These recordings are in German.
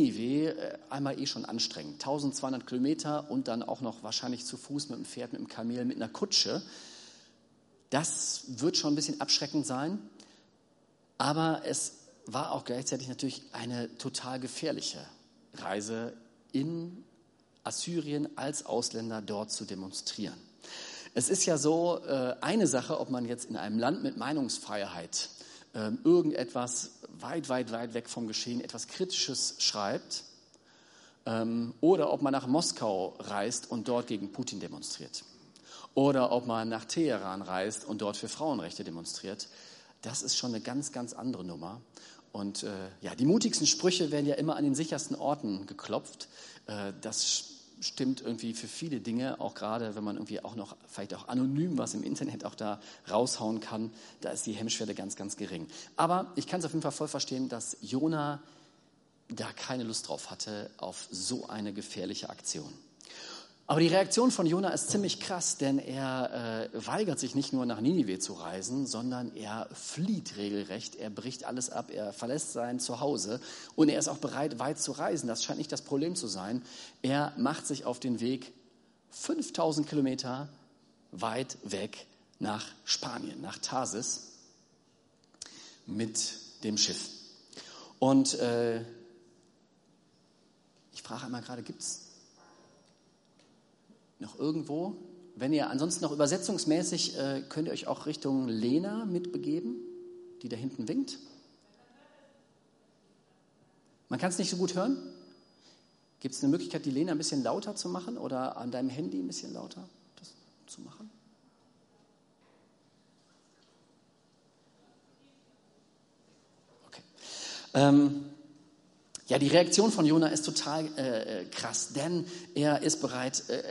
Ninive äh, einmal eh schon anstrengend. 1200 Kilometer und dann auch noch wahrscheinlich zu Fuß mit dem Pferd, mit dem Kamel, mit einer Kutsche. Das wird schon ein bisschen abschreckend sein. Aber es war auch gleichzeitig natürlich eine total gefährliche Reise in Assyrien als Ausländer dort zu demonstrieren. Es ist ja so äh, eine Sache, ob man jetzt in einem Land mit Meinungsfreiheit ähm, irgendetwas weit, weit, weit weg vom Geschehen, etwas Kritisches schreibt, ähm, oder ob man nach Moskau reist und dort gegen Putin demonstriert. Oder ob man nach Teheran reist und dort für Frauenrechte demonstriert. Das ist schon eine ganz, ganz andere Nummer. Und äh, ja, die mutigsten Sprüche werden ja immer an den sichersten Orten geklopft. Äh, das stimmt irgendwie für viele Dinge, auch gerade wenn man irgendwie auch noch vielleicht auch anonym was im Internet auch da raushauen kann, da ist die Hemmschwelle ganz, ganz gering. Aber ich kann es auf jeden Fall voll verstehen, dass Jona da keine Lust drauf hatte auf so eine gefährliche Aktion. Aber die Reaktion von Jona ist ziemlich krass, denn er äh, weigert sich nicht nur nach Ninive zu reisen, sondern er flieht regelrecht, er bricht alles ab, er verlässt sein Zuhause und er ist auch bereit, weit zu reisen. Das scheint nicht das Problem zu sein. Er macht sich auf den Weg 5000 Kilometer weit weg nach Spanien, nach Tarsis mit dem Schiff. Und äh, ich frage einmal gerade, gibt es noch irgendwo? Wenn ihr ansonsten noch übersetzungsmäßig, äh, könnt ihr euch auch Richtung Lena mitbegeben, die da hinten winkt. Man kann es nicht so gut hören. Gibt es eine Möglichkeit, die Lena ein bisschen lauter zu machen oder an deinem Handy ein bisschen lauter das zu machen? Okay. Ähm, ja, die Reaktion von Jona ist total äh, äh krass, denn er ist bereit, äh,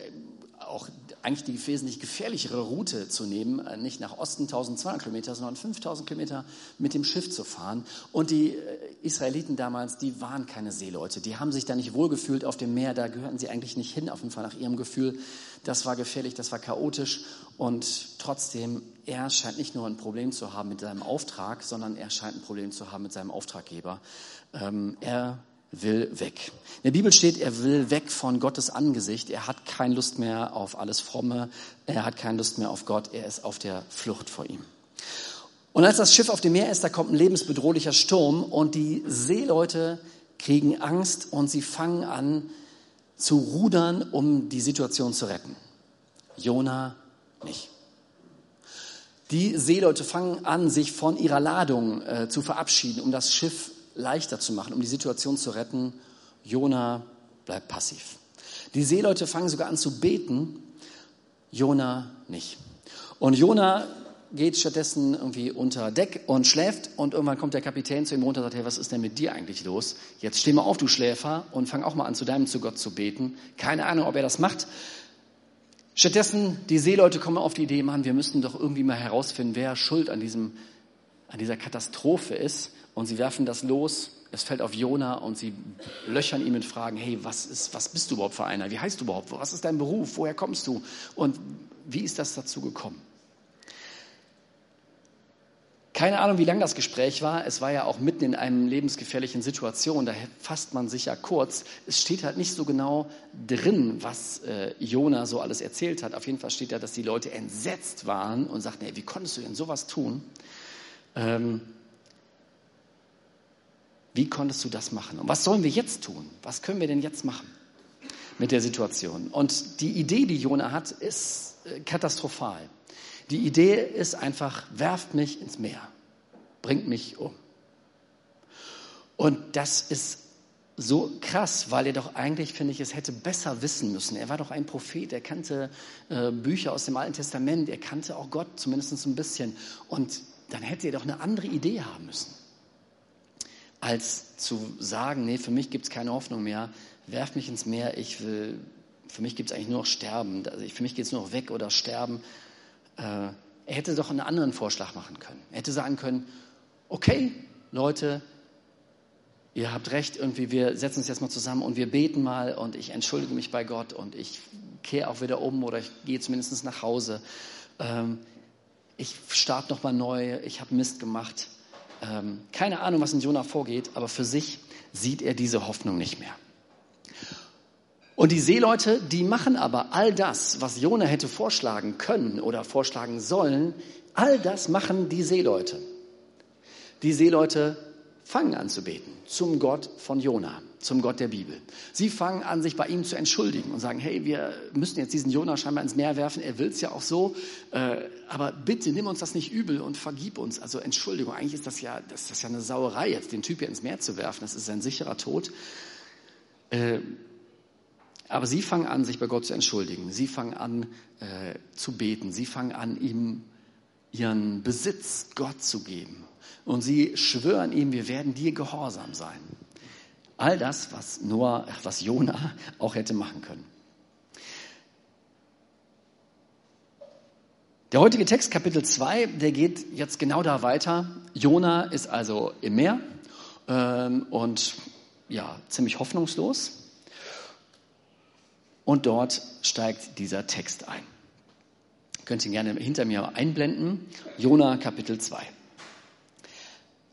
auch eigentlich die wesentlich gefährlichere Route zu nehmen, äh, nicht nach Osten 1200 Kilometer, sondern 5000 Kilometer mit dem Schiff zu fahren. Und die äh, Israeliten damals, die waren keine Seeleute. Die haben sich da nicht wohlgefühlt auf dem Meer. Da gehörten sie eigentlich nicht hin, auf jeden Fall nach ihrem Gefühl. Das war gefährlich, das war chaotisch. Und trotzdem, er scheint nicht nur ein Problem zu haben mit seinem Auftrag, sondern er scheint ein Problem zu haben mit seinem Auftraggeber. Ähm, er will weg. In der Bibel steht, er will weg von Gottes Angesicht. Er hat keine Lust mehr auf alles Fromme. Er hat keine Lust mehr auf Gott. Er ist auf der Flucht vor ihm. Und als das Schiff auf dem Meer ist, da kommt ein lebensbedrohlicher Sturm und die Seeleute kriegen Angst und sie fangen an zu rudern, um die Situation zu retten. Jona nicht. Die Seeleute fangen an, sich von ihrer Ladung äh, zu verabschieden, um das Schiff leichter zu machen, um die Situation zu retten. Jona bleibt passiv. Die Seeleute fangen sogar an zu beten, Jona nicht. Und Jona geht stattdessen irgendwie unter Deck und schläft und irgendwann kommt der Kapitän zu ihm runter und sagt, hey, was ist denn mit dir eigentlich los? Jetzt steh mal auf, du Schläfer, und fang auch mal an, zu deinem zu Gott zu beten. Keine Ahnung, ob er das macht. Stattdessen, die Seeleute kommen auf die Idee, Mann, wir müssten doch irgendwie mal herausfinden, wer schuld an diesem, an dieser Katastrophe ist. Und sie werfen das los, es fällt auf Jona und sie löchern ihn mit Fragen, hey, was, ist, was bist du überhaupt für einer? Wie heißt du überhaupt? Was ist dein Beruf? Woher kommst du? Und wie ist das dazu gekommen? Keine Ahnung, wie lang das Gespräch war. Es war ja auch mitten in einem lebensgefährlichen Situation. Da fasst man sich ja kurz. Es steht halt nicht so genau drin, was äh, Jona so alles erzählt hat. Auf jeden Fall steht da, dass die Leute entsetzt waren und sagten, hey, wie konntest du denn sowas tun? Ähm, wie konntest du das machen? Und was sollen wir jetzt tun? Was können wir denn jetzt machen mit der Situation? Und die Idee, die Jona hat, ist äh, katastrophal. Die Idee ist einfach, werft mich ins Meer, bringt mich um. Und das ist so krass, weil er doch eigentlich, finde ich, es hätte besser wissen müssen. Er war doch ein Prophet, er kannte äh, Bücher aus dem Alten Testament, er kannte auch Gott zumindest ein bisschen. Und dann hätte er doch eine andere Idee haben müssen als zu sagen, nee, für mich gibt es keine Hoffnung mehr, werf mich ins Meer, ich will, für mich gibt es eigentlich nur noch Sterben, also für mich geht es nur noch weg oder Sterben. Äh, er hätte doch einen anderen Vorschlag machen können. Er hätte sagen können, okay, Leute, ihr habt recht, irgendwie, wir setzen uns jetzt mal zusammen und wir beten mal und ich entschuldige mich bei Gott und ich kehre auch wieder um oder ich gehe zumindest nach Hause. Ähm, ich starte nochmal neu, ich habe Mist gemacht. Ähm, keine Ahnung, was in Jonah vorgeht, aber für sich sieht er diese Hoffnung nicht mehr. Und die Seeleute, die machen aber all das, was Jona hätte vorschlagen können oder vorschlagen sollen, all das machen die Seeleute. Die Seeleute fangen an zu beten zum Gott von Jona, zum Gott der Bibel. Sie fangen an, sich bei ihm zu entschuldigen und sagen, hey, wir müssen jetzt diesen Jona scheinbar ins Meer werfen, er will es ja auch so, äh, aber bitte nimm uns das nicht übel und vergib uns. Also Entschuldigung, eigentlich ist das ja, das ist ja eine Sauerei, jetzt den Typ hier ins Meer zu werfen, das ist ein sicherer Tod. Äh, aber sie fangen an, sich bei Gott zu entschuldigen. Sie fangen an äh, zu beten. Sie fangen an, ihm ihren Besitz Gott zu geben und sie schwören ihm, wir werden dir gehorsam sein. All das, was Noah, was Jona auch hätte machen können. Der heutige Text, Kapitel 2, der geht jetzt genau da weiter. Jona ist also im Meer ähm, und ja, ziemlich hoffnungslos. Und dort steigt dieser Text ein. Könnt ihr gerne hinter mir einblenden. Jona, Kapitel 2.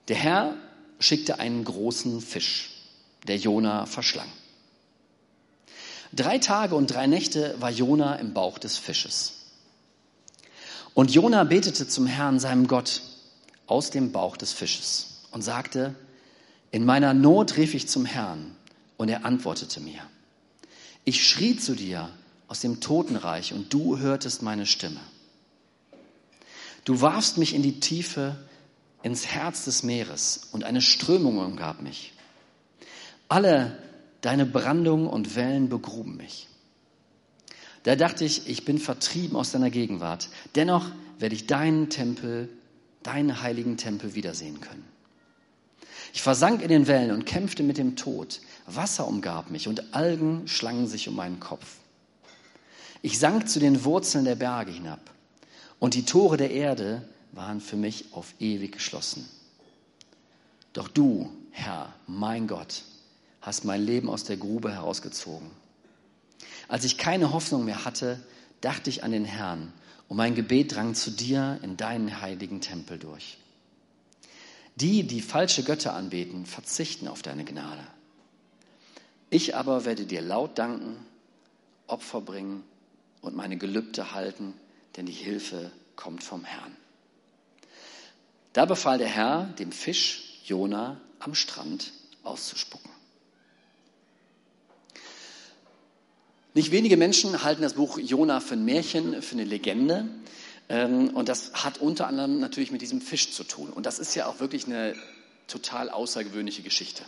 Der Herr schickte einen großen Fisch, der Jona verschlang. Drei Tage und drei Nächte war Jona im Bauch des Fisches. Und Jona betete zum Herrn, seinem Gott, aus dem Bauch des Fisches und sagte, in meiner Not rief ich zum Herrn und er antwortete mir. Ich schrie zu dir aus dem Totenreich und du hörtest meine Stimme. Du warfst mich in die Tiefe ins Herz des Meeres und eine Strömung umgab mich. Alle deine Brandungen und Wellen begruben mich. Da dachte ich, ich bin vertrieben aus deiner Gegenwart. Dennoch werde ich deinen Tempel, deinen heiligen Tempel wiedersehen können. Ich versank in den Wellen und kämpfte mit dem Tod. Wasser umgab mich und Algen schlangen sich um meinen Kopf. Ich sank zu den Wurzeln der Berge hinab und die Tore der Erde waren für mich auf ewig geschlossen. Doch du, Herr, mein Gott, hast mein Leben aus der Grube herausgezogen. Als ich keine Hoffnung mehr hatte, dachte ich an den Herrn und mein Gebet drang zu dir in deinen heiligen Tempel durch. Die, die falsche Götter anbeten, verzichten auf deine Gnade. Ich aber werde dir laut danken, Opfer bringen und meine Gelübde halten, denn die Hilfe kommt vom Herrn. Da befahl der Herr dem Fisch Jona am Strand auszuspucken. Nicht wenige Menschen halten das Buch Jona für ein Märchen, für eine Legende. Ähm, und das hat unter anderem natürlich mit diesem Fisch zu tun. Und das ist ja auch wirklich eine total außergewöhnliche Geschichte.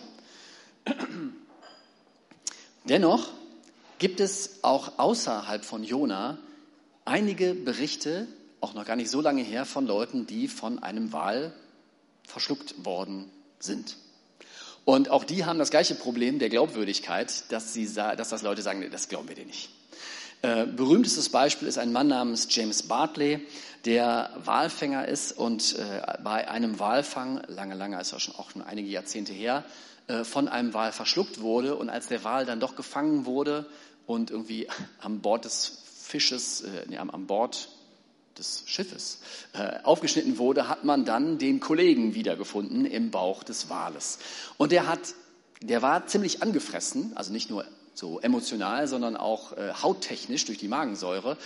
Dennoch gibt es auch außerhalb von Jona einige Berichte, auch noch gar nicht so lange her, von Leuten, die von einem Wal verschluckt worden sind. Und auch die haben das gleiche Problem der Glaubwürdigkeit, dass, sie, dass das Leute sagen, das glauben wir dir nicht. Äh, berühmtestes Beispiel ist ein Mann namens James Bartley, der Walfänger ist und äh, bei einem Walfang, lange, lange, ist ja schon auch schon einige Jahrzehnte her, äh, von einem Wal verschluckt wurde. Und als der Wal dann doch gefangen wurde und irgendwie am Bord des Fisches, nee, am Bord des Schiffes äh, aufgeschnitten wurde, hat man dann den Kollegen wiedergefunden im Bauch des Wales. Und der hat, der war ziemlich angefressen, also nicht nur so emotional, sondern auch äh, hauttechnisch durch die Magensäure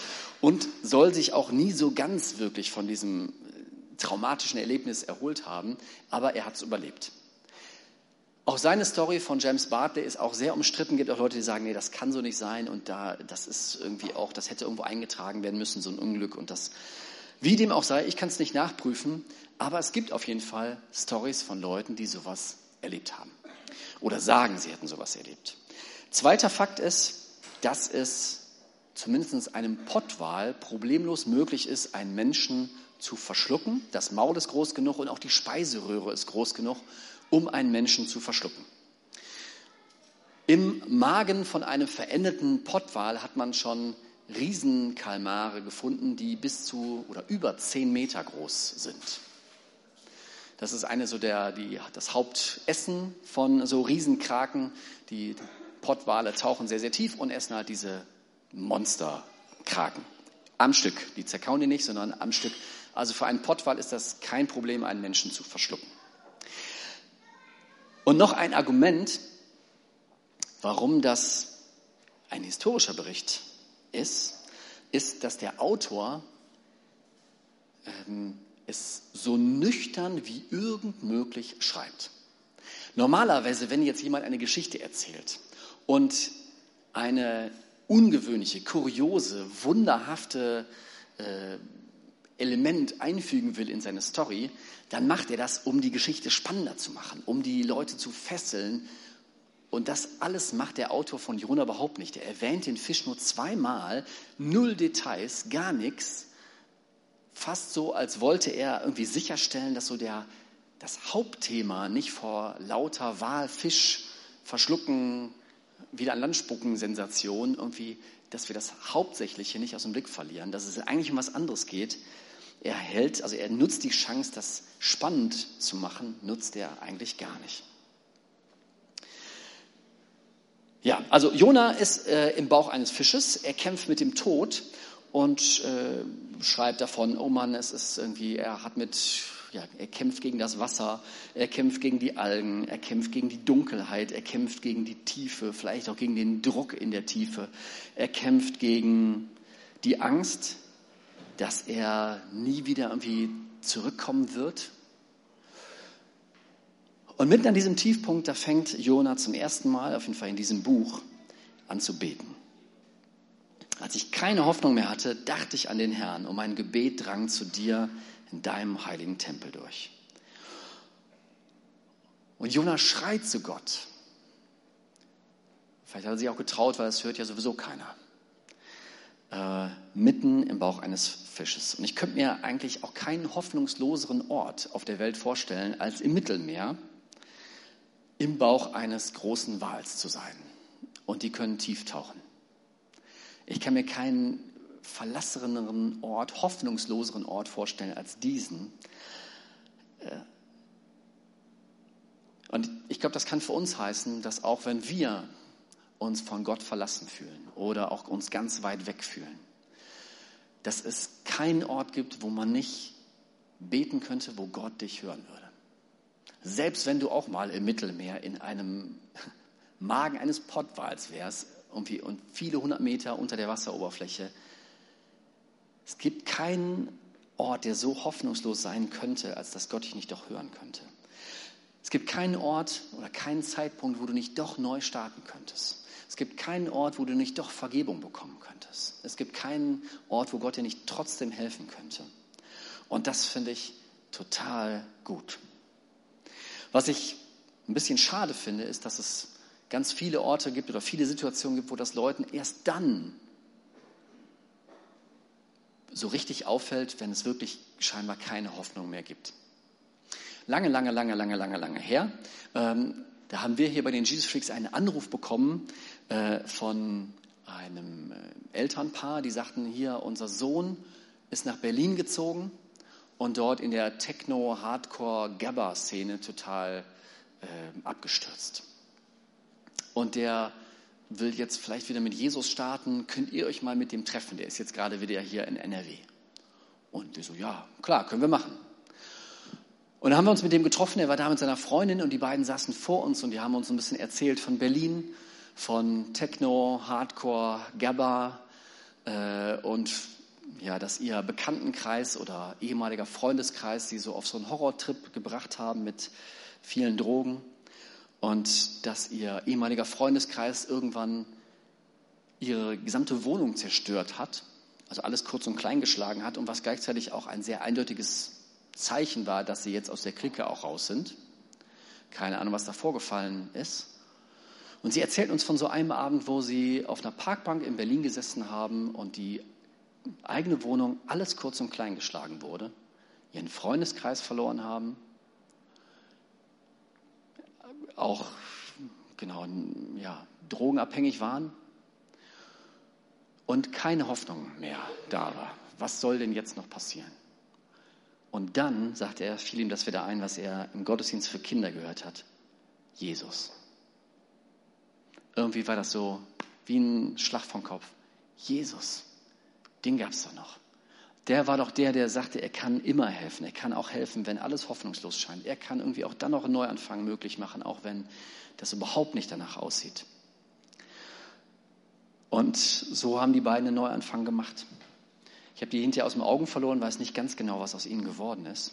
und soll sich auch nie so ganz wirklich von diesem äh, traumatischen Erlebnis erholt haben, aber er hat es überlebt. Auch seine Story von James Bartley ist auch sehr umstritten. Es gibt auch Leute, die sagen, nee, das kann so nicht sein und da, das ist irgendwie auch, das hätte irgendwo eingetragen werden müssen, so ein Unglück und das, wie dem auch sei, ich kann es nicht nachprüfen, aber es gibt auf jeden Fall Stories von Leuten, die sowas erlebt haben oder sagen, sie hätten sowas erlebt. Zweiter Fakt ist, dass es zumindest einem Pottwal problemlos möglich ist, einen Menschen zu verschlucken. Das Maul ist groß genug und auch die Speiseröhre ist groß genug, um einen Menschen zu verschlucken. Im Magen von einem verendeten Pottwal hat man schon Riesenkalmare gefunden, die bis zu oder über zehn Meter groß sind. Das ist eine so der, die, das Hauptessen von so Riesenkraken. Die Pottwale tauchen sehr, sehr tief und essen halt diese Monsterkraken. Am Stück. Die zerkauen die nicht, sondern am Stück. Also für einen Pottwal ist das kein Problem, einen Menschen zu verschlucken. Und noch ein Argument, warum das ein historischer Bericht ist, ist, dass der Autor ähm, es so nüchtern wie irgend möglich schreibt. Normalerweise, wenn jetzt jemand eine Geschichte erzählt und eine ungewöhnliche, kuriose, wunderhafte äh, Element einfügen will in seine Story, dann macht er das, um die Geschichte spannender zu machen, um die Leute zu fesseln. Und das alles macht der Autor von Jona überhaupt nicht. Er erwähnt den Fisch nur zweimal, null Details, gar nichts. Fast so, als wollte er irgendwie sicherstellen, dass so der, das Hauptthema nicht vor lauter Walfisch verschlucken, wieder an Land spucken Sensation irgendwie, dass wir das Hauptsächliche nicht aus dem Blick verlieren, dass es eigentlich um was anderes geht. Er hält, also er nutzt die Chance, das spannend zu machen, nutzt er eigentlich gar nicht. Ja, also Jona ist äh, im Bauch eines Fisches, er kämpft mit dem Tod und äh, schreibt davon, oh Mann, es ist irgendwie, er hat mit ja, er kämpft gegen das Wasser, er kämpft gegen die Algen, er kämpft gegen die Dunkelheit, er kämpft gegen die Tiefe, vielleicht auch gegen den Druck in der Tiefe. Er kämpft gegen die Angst, dass er nie wieder irgendwie zurückkommen wird. Und mitten an diesem Tiefpunkt, da fängt Jona zum ersten Mal, auf jeden Fall in diesem Buch, an zu beten. Als ich keine Hoffnung mehr hatte, dachte ich an den Herrn und mein Gebet drang zu dir in deinem heiligen Tempel durch. Und Jona schreit zu Gott. Vielleicht hat er sich auch getraut, weil das hört ja sowieso keiner. Äh, mitten im Bauch eines Fisches. Und ich könnte mir eigentlich auch keinen hoffnungsloseren Ort auf der Welt vorstellen, als im Mittelmeer im Bauch eines großen Wals zu sein. Und die können tief tauchen. Ich kann mir keinen verlasseneren Ort, hoffnungsloseren Ort vorstellen als diesen. Äh, und ich glaube, das kann für uns heißen, dass auch wenn wir uns von Gott verlassen fühlen oder auch uns ganz weit weg fühlen, dass es keinen Ort gibt, wo man nicht beten könnte, wo Gott dich hören würde. Selbst wenn du auch mal im Mittelmeer in einem Magen eines Pottwals wärst und viele hundert Meter unter der Wasseroberfläche, es gibt keinen Ort, der so hoffnungslos sein könnte, als dass Gott dich nicht doch hören könnte. Es gibt keinen Ort oder keinen Zeitpunkt, wo du nicht doch neu starten könntest. Es gibt keinen Ort, wo du nicht doch Vergebung bekommen könntest. Es gibt keinen Ort, wo Gott dir nicht trotzdem helfen könnte. Und das finde ich total gut. Was ich ein bisschen schade finde, ist, dass es ganz viele Orte gibt oder viele Situationen gibt, wo das Leuten erst dann so richtig auffällt, wenn es wirklich scheinbar keine Hoffnung mehr gibt. Lange, lange, lange, lange, lange, lange her, ähm, da haben wir hier bei den Jesus Freaks einen Anruf bekommen von einem äh, Elternpaar, die sagten, hier, unser Sohn ist nach Berlin gezogen und dort in der Techno, Hardcore, Gabba-Szene total äh, abgestürzt. Und der will jetzt vielleicht wieder mit Jesus starten, könnt ihr euch mal mit dem treffen? Der ist jetzt gerade wieder hier in NRW. Und wir so, ja, klar, können wir machen. Und dann haben wir uns mit dem getroffen, er war da mit seiner Freundin und die beiden saßen vor uns und die haben uns ein bisschen erzählt von Berlin, von Techno, Hardcore, Gabba äh, und ja, dass ihr Bekanntenkreis oder ehemaliger Freundeskreis sie so auf so einen Horrortrip gebracht haben mit vielen Drogen und dass ihr ehemaliger Freundeskreis irgendwann ihre gesamte Wohnung zerstört hat, also alles kurz und klein geschlagen hat und was gleichzeitig auch ein sehr eindeutiges Zeichen war, dass sie jetzt aus der Clique auch raus sind. Keine Ahnung, was da vorgefallen ist. Und sie erzählt uns von so einem Abend, wo sie auf einer Parkbank in Berlin gesessen haben und die eigene Wohnung alles kurz und klein geschlagen wurde, ihren Freundeskreis verloren haben, auch genau, ja, drogenabhängig waren und keine Hoffnung mehr da war. Was soll denn jetzt noch passieren? Und dann sagte er, fiel ihm das wieder ein, was er im Gottesdienst für Kinder gehört hat. Jesus. Irgendwie war das so wie ein Schlag vom Kopf. Jesus, den gab es doch noch. der war doch der, der sagte, er kann immer helfen. Er kann auch helfen, wenn alles hoffnungslos scheint. Er kann irgendwie auch dann noch einen Neuanfang möglich machen, auch wenn das überhaupt nicht danach aussieht. Und so haben die beiden einen Neuanfang gemacht. Ich habe die hinterher aus den Augen verloren, weiß nicht ganz genau, was aus ihnen geworden ist.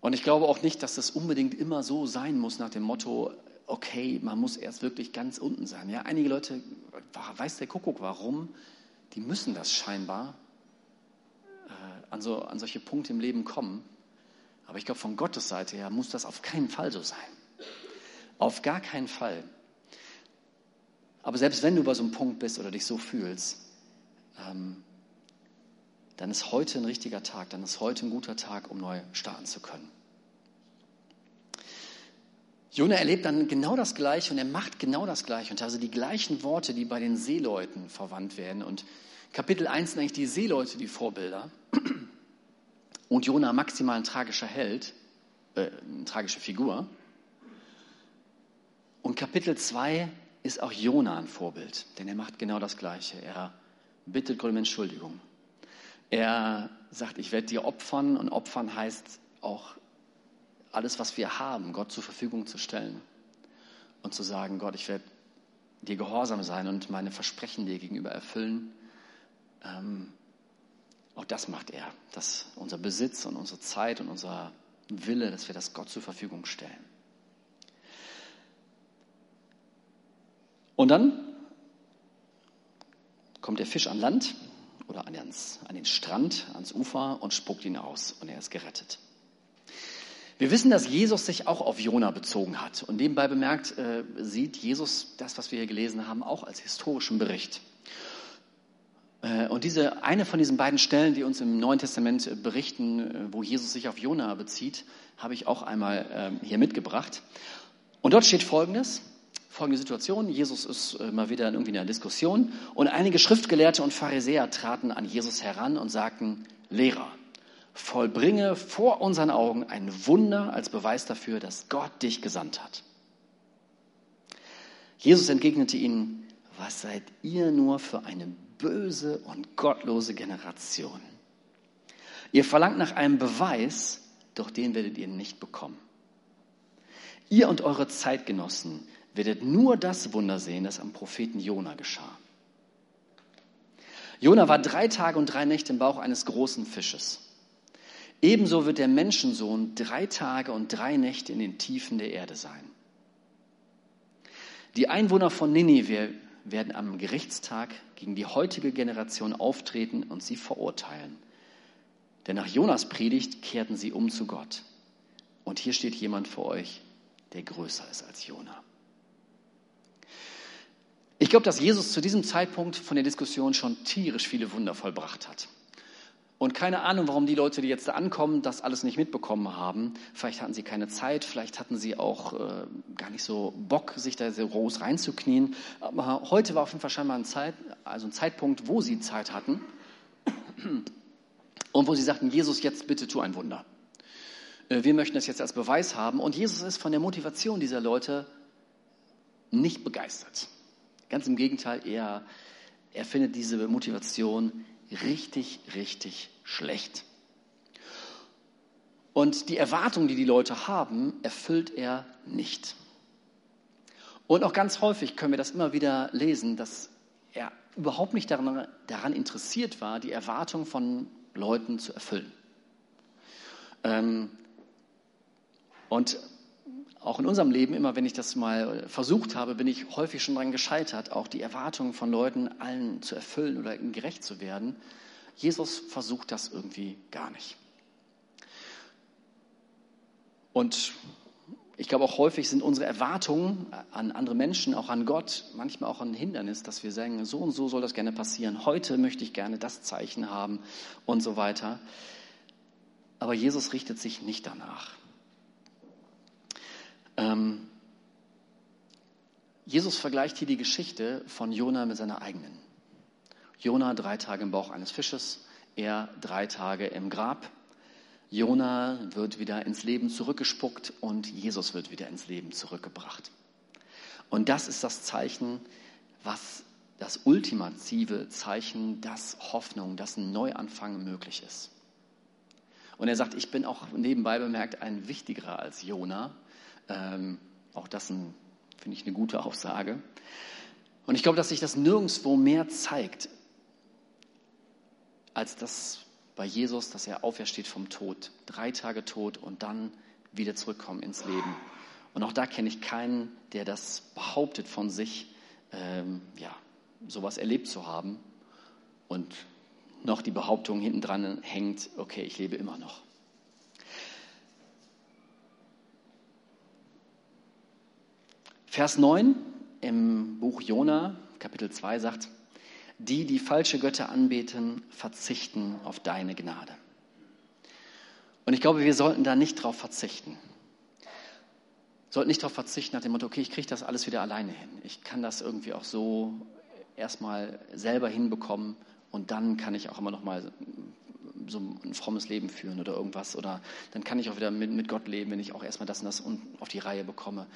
Und ich glaube auch nicht, dass das unbedingt immer so sein muss nach dem Motto, okay, man muss erst wirklich ganz unten sein. Ja, einige Leute, weiß der Kuckuck warum, die müssen das scheinbar äh, an, so, an solche Punkte im Leben kommen. Aber ich glaube, von Gottes Seite her muss das auf keinen Fall so sein. Auf gar keinen Fall. Aber selbst wenn du bei so einem Punkt bist oder dich so fühlst, ähm, dann ist heute ein richtiger Tag, dann ist heute ein guter Tag, um neu starten zu können. Jona erlebt dann genau das Gleiche und er macht genau das Gleiche. Und also die gleichen Worte, die bei den Seeleuten verwandt werden. Und Kapitel 1 sind eigentlich die Seeleute die Vorbilder. Und Jona maximal ein tragischer Held, äh, eine tragische Figur. Und Kapitel 2 ist auch Jona ein Vorbild, denn er macht genau das Gleiche. Er bittet Gott um Entschuldigung. Er sagt, ich werde dir opfern und opfern heißt auch alles, was wir haben, Gott zur Verfügung zu stellen und zu sagen, Gott, ich werde dir gehorsam sein und meine Versprechen dir gegenüber erfüllen. Ähm, auch das macht er, dass unser Besitz und unsere Zeit und unser Wille, dass wir das Gott zur Verfügung stellen. Und dann kommt der Fisch an Land oder an, den Strand, ans Ufer und spuckt ihn aus und er ist gerettet. Wir wissen, dass Jesus sich auch auf Jona bezogen hat. Und nebenbei bemerkt äh, sieht Jesus das, was wir hier gelesen haben, auch als historischen Bericht. Äh, und diese, eine von diesen beiden Stellen, die uns im Neuen Testament äh, berichten, äh, wo Jesus sich auf Jona bezieht, habe ich auch einmal ähm, hier mitgebracht. Und dort steht Folgendes, folgende Situation. Jesus ist mal wieder in irgendwie einer Diskussion und einige Schriftgelehrte und Pharisäer traten an Jesus heran und sagten, Lehrer, vollbringe vor unseren Augen ein Wunder als Beweis dafür, dass Gott dich gesandt hat. Jesus entgegnete ihnen, was seid ihr nur für eine böse und gottlose Generation? Ihr verlangt nach einem Beweis, doch den werdet ihr nicht bekommen. Ihr und eure Zeitgenossen werdet nur das Wunder sehen, das am Propheten Jona geschah. Jona war drei Tage und drei Nächte im Bauch eines großen Fisches. Ebenso wird der Menschensohn drei Tage und drei Nächte in den Tiefen der Erde sein. Die Einwohner von Ninive werden am Gerichtstag gegen die heutige Generation auftreten und sie verurteilen. Denn nach Jonas Predigt kehrten sie um zu Gott. Und hier steht jemand vor euch, der größer ist als Jona. Ich glaube, dass Jesus zu diesem Zeitpunkt von der Diskussion schon tierisch viele Wunder vollbracht hat. Und keine Ahnung, warum die Leute, die jetzt da ankommen, das alles nicht mitbekommen haben. Vielleicht hatten sie keine Zeit, vielleicht hatten sie auch äh, gar nicht so Bock, sich da so groß reinzuknien. Aber heute war auf jeden Fall scheinbar ein, Zeit, also ein Zeitpunkt, wo sie Zeit hatten und wo sie sagten, Jesus, jetzt bitte tu ein Wunder. Äh, wir möchten das jetzt als Beweis haben. Und Jesus ist von der Motivation dieser Leute nicht begeistert. Ganz im Gegenteil, er, er findet diese Motivation richtig, richtig schlecht. Und die Erwartungen, die die Leute haben, erfüllt er nicht. Und auch ganz häufig können wir das immer wieder lesen, dass er überhaupt nicht daran, daran interessiert war, die Erwartungen von Leuten zu erfüllen. Ähm, und auch in unserem Leben, immer wenn ich das mal versucht habe, bin ich häufig schon daran gescheitert, auch die Erwartungen von Leuten allen zu erfüllen oder ihnen gerecht zu werden. Jesus versucht das irgendwie gar nicht. Und ich glaube auch häufig sind unsere Erwartungen an andere Menschen, auch an Gott, manchmal auch ein Hindernis, dass wir sagen, so und so soll das gerne passieren. Heute möchte ich gerne das Zeichen haben und so weiter. Aber Jesus richtet sich nicht danach. Ähm, Jesus vergleicht hier die Geschichte von Jona mit seiner eigenen. Jona drei Tage im Bauch eines Fisches, er drei Tage im Grab. Jona wird wieder ins Leben zurückgespuckt und Jesus wird wieder ins Leben zurückgebracht. Und das ist das Zeichen, was das ultimative Zeichen, dass Hoffnung, dass ein Neuanfang möglich ist. Und er sagt, ich bin auch nebenbei bemerkt ein wichtigerer als Jona. Ähm, auch das finde ich eine gute Aussage. Und ich glaube, dass sich das nirgendwo mehr zeigt, als das bei Jesus, dass er aufersteht vom Tod. Drei Tage tot und dann wieder zurückkommen ins Leben. Und auch da kenne ich keinen, der das behauptet von sich, ähm, ja, sowas erlebt zu haben und noch die Behauptung hinten dran hängt, okay, ich lebe immer noch. Vers 9 im Buch Jona, Kapitel 2 sagt, die, die falsche Götter anbeten, verzichten auf deine Gnade. Und ich glaube, wir sollten da nicht drauf verzichten. Sollten nicht darauf verzichten nach dem Motto, okay, ich kriege das alles wieder alleine hin. Ich kann das irgendwie auch so erstmal selber hinbekommen und dann kann ich auch immer noch mal so ein frommes Leben führen oder irgendwas. Oder dann kann ich auch wieder mit, mit Gott leben, wenn ich auch erstmal das und das auf die Reihe bekomme.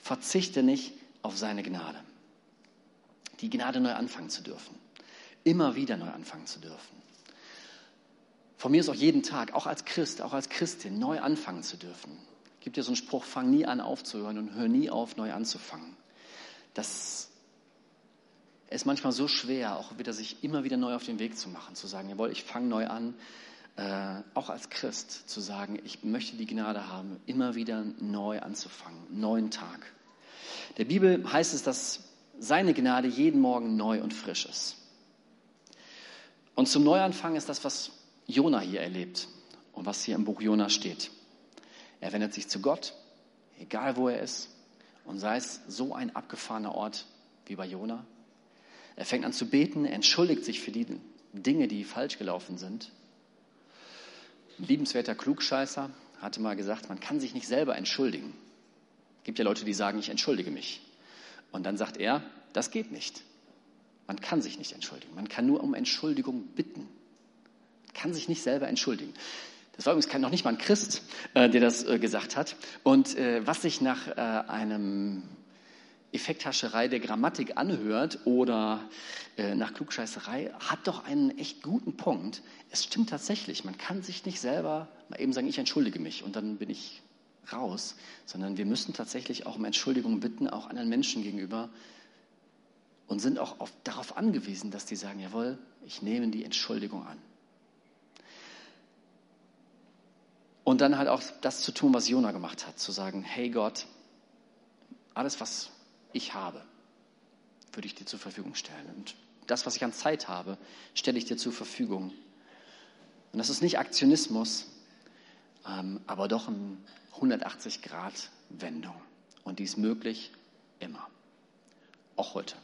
Verzichte nicht auf seine Gnade. Die Gnade neu anfangen zu dürfen. Immer wieder neu anfangen zu dürfen. Von mir ist auch jeden Tag, auch als Christ, auch als Christin, neu anfangen zu dürfen. Gibt ja so einen Spruch, fang nie an aufzuhören und hör nie auf, neu anzufangen. Das ist manchmal so schwer, auch wieder sich immer wieder neu auf den Weg zu machen, zu sagen, jawohl, ich fange neu an, äh, auch als Christ zu sagen, ich möchte die Gnade haben, immer wieder neu anzufangen, neuen Tag. Der Bibel heißt es, dass seine Gnade jeden Morgen neu und frisch ist. Und zum Neuanfang ist das, was Jona hier erlebt und was hier im Buch Jona steht. Er wendet sich zu Gott, egal wo er ist, und sei es so ein abgefahrener Ort wie bei Jona. Er fängt an zu beten, entschuldigt sich für die Dinge, die falsch gelaufen sind. Ein liebenswerter Klugscheißer hatte mal gesagt, man kann sich nicht selber entschuldigen. Es gibt ja Leute, die sagen, ich entschuldige mich. Und dann sagt er, das geht nicht. Man kann sich nicht entschuldigen. Man kann nur um Entschuldigung bitten. Man kann sich nicht selber entschuldigen. Das war übrigens noch nicht mal ein Christ, äh, der das äh, gesagt hat. Und äh, was sich nach einem Effekthascherei der Grammatik anhört oder äh, nach Klugscheißerei, hat doch einen echt guten Punkt. Es stimmt tatsächlich, man kann sich nicht selber mal eben sagen, ich entschuldige mich und dann bin ich raus, sondern wir müssen tatsächlich auch um Entschuldigung bitten, auch anderen Menschen gegenüber, und sind auch auf, darauf angewiesen, dass die sagen, jawohl, ich nehme die Entschuldigung an. Und dann halt auch das zu tun, was Jona gemacht hat, zu sagen, hey Gott, alles, was ich habe, würde ich dir zur Verfügung stellen. Und das, was ich an Zeit habe, stelle ich dir zur Verfügung. Und das ist nicht Aktionismus, ähm, aber doch eine 180-Grad-Wendung. Und die ist möglich immer, auch heute.